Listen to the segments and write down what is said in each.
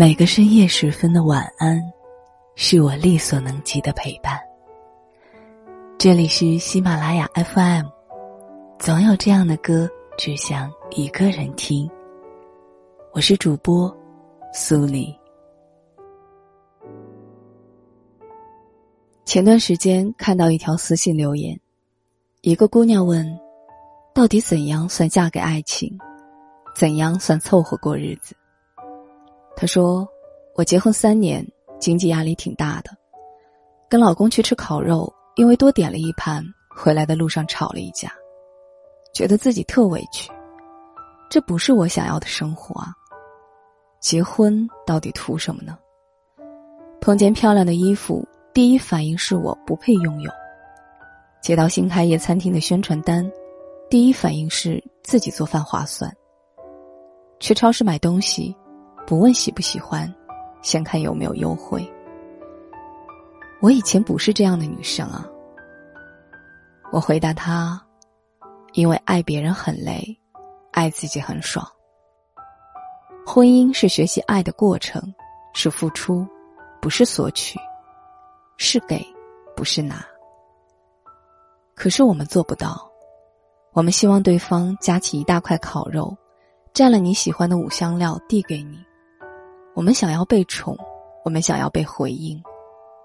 每个深夜时分的晚安，是我力所能及的陪伴。这里是喜马拉雅 FM，总有这样的歌，只想一个人听。我是主播苏黎。前段时间看到一条私信留言，一个姑娘问：“到底怎样算嫁给爱情？怎样算凑合过日子？”她说：“我结婚三年，经济压力挺大的，跟老公去吃烤肉，因为多点了一盘，回来的路上吵了一架，觉得自己特委屈。这不是我想要的生活啊！结婚到底图什么呢？碰见漂亮的衣服，第一反应是我不配拥有；接到新开业餐厅的宣传单，第一反应是自己做饭划算；去超市买东西。”不问喜不喜欢，先看有没有优惠。我以前不是这样的女生啊。我回答他，因为爱别人很累，爱自己很爽。婚姻是学习爱的过程，是付出，不是索取，是给，不是拿。可是我们做不到，我们希望对方夹起一大块烤肉，蘸了你喜欢的五香料递给你。我们想要被宠，我们想要被回应，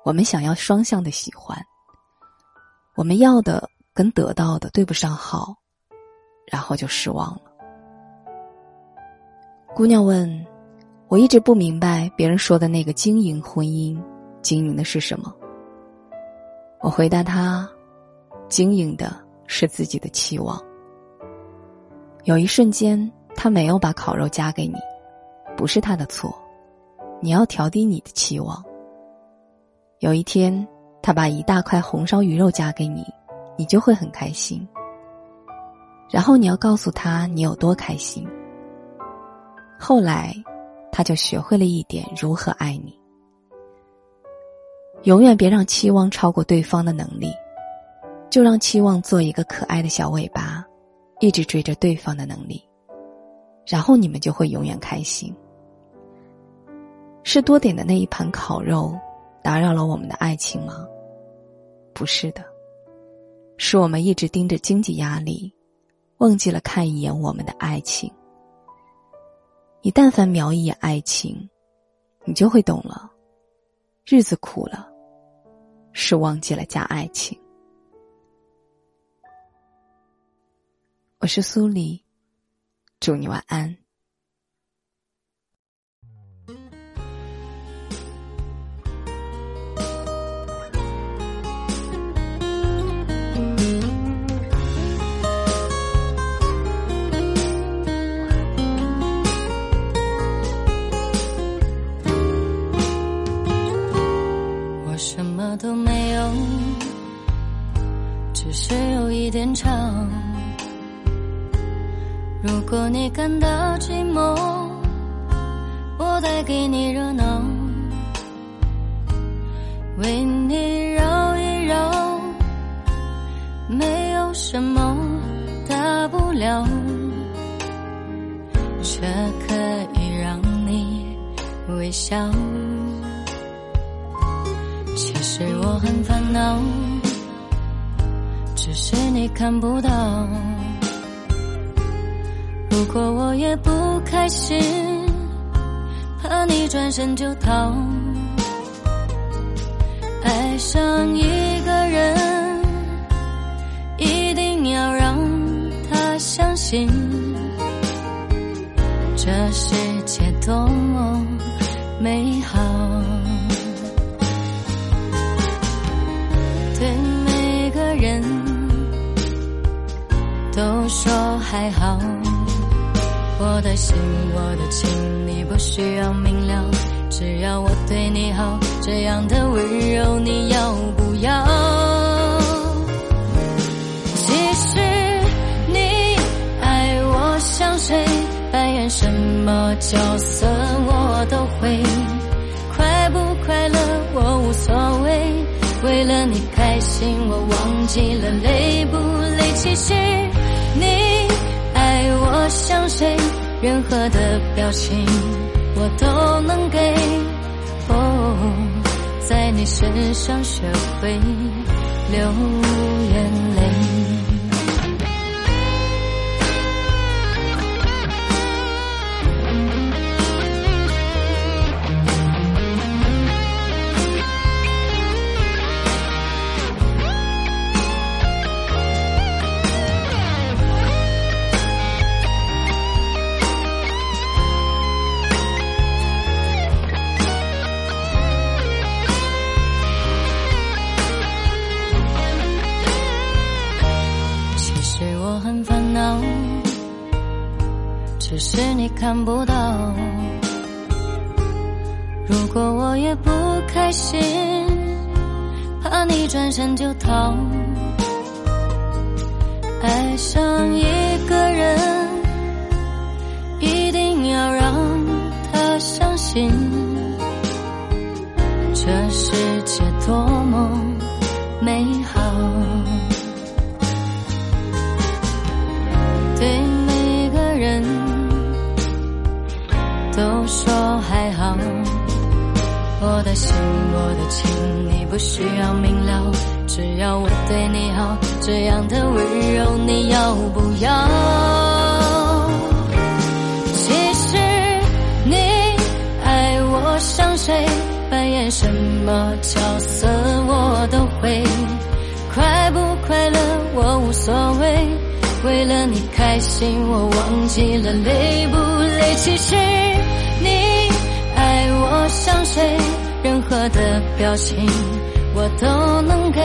我们想要双向的喜欢。我们要的跟得到的对不上号，然后就失望了。姑娘问：“我一直不明白别人说的那个经营婚姻，经营的是什么？”我回答他：“经营的是自己的期望。有一瞬间，他没有把烤肉夹给你，不是他的错。”你要调低你的期望。有一天，他把一大块红烧鱼肉夹给你，你就会很开心。然后你要告诉他你有多开心。后来，他就学会了一点如何爱你。永远别让期望超过对方的能力，就让期望做一个可爱的小尾巴，一直追着对方的能力，然后你们就会永远开心。是多点的那一盘烤肉，打扰了我们的爱情吗？不是的，是我们一直盯着经济压力，忘记了看一眼我们的爱情。你但凡瞄一眼爱情，你就会懂了。日子苦了，是忘记了加爱情。我是苏黎，祝你晚安。有一点吵。如果你感到寂寞，我带给你热闹，为你绕一绕，没有什么大不了，这可以让你微笑。其实我很烦恼，是你看不到。如果我也不开心，怕你转身就逃。爱上一个人，一定要让他相信，这世界多么美好。对每个人都说还好，我的心，我的情，你不需要明了，只要我对你好，这样的温柔你要不要？其实你爱我像谁，扮演什么角色我都会，快不快乐我无所谓，为了你开心我忘记了累不累，其实。任何的表情我都能给。哦，在你身上学会流眼泪。其实我很烦恼只是你看不到。如果我也不开心，怕你转身就逃。爱上一我的心，我的情，你不需要明了，只要我对你好，这样的温柔你要不要？其实你爱我像谁，扮演什么角色我都会，快不快乐我无所谓，为了你开心我忘记了累不累。其实你爱我像谁？任何的表情我都能给，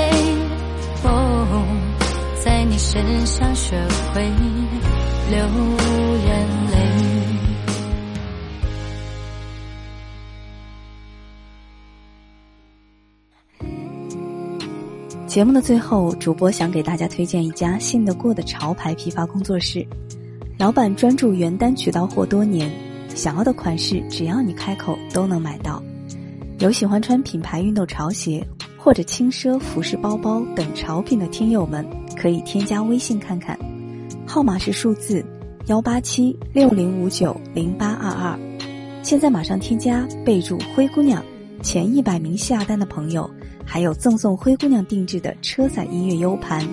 哦，在你身上学会流眼泪。节目的最后，主播想给大家推荐一家信得过的潮牌批发工作室，老板专注原单渠道货多年，想要的款式只要你开口都能买到。有喜欢穿品牌运动潮鞋或者轻奢服饰包包等潮品的听友们，可以添加微信看看，号码是数字幺八七六零五九零八二二。现在马上添加，备注“灰姑娘”，前一百名下单的朋友还有赠送灰姑娘定制的车载音乐 U 盘。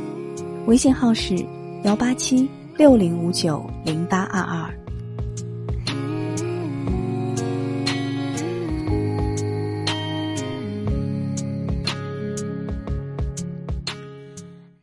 微信号是幺八七六零五九零八二二。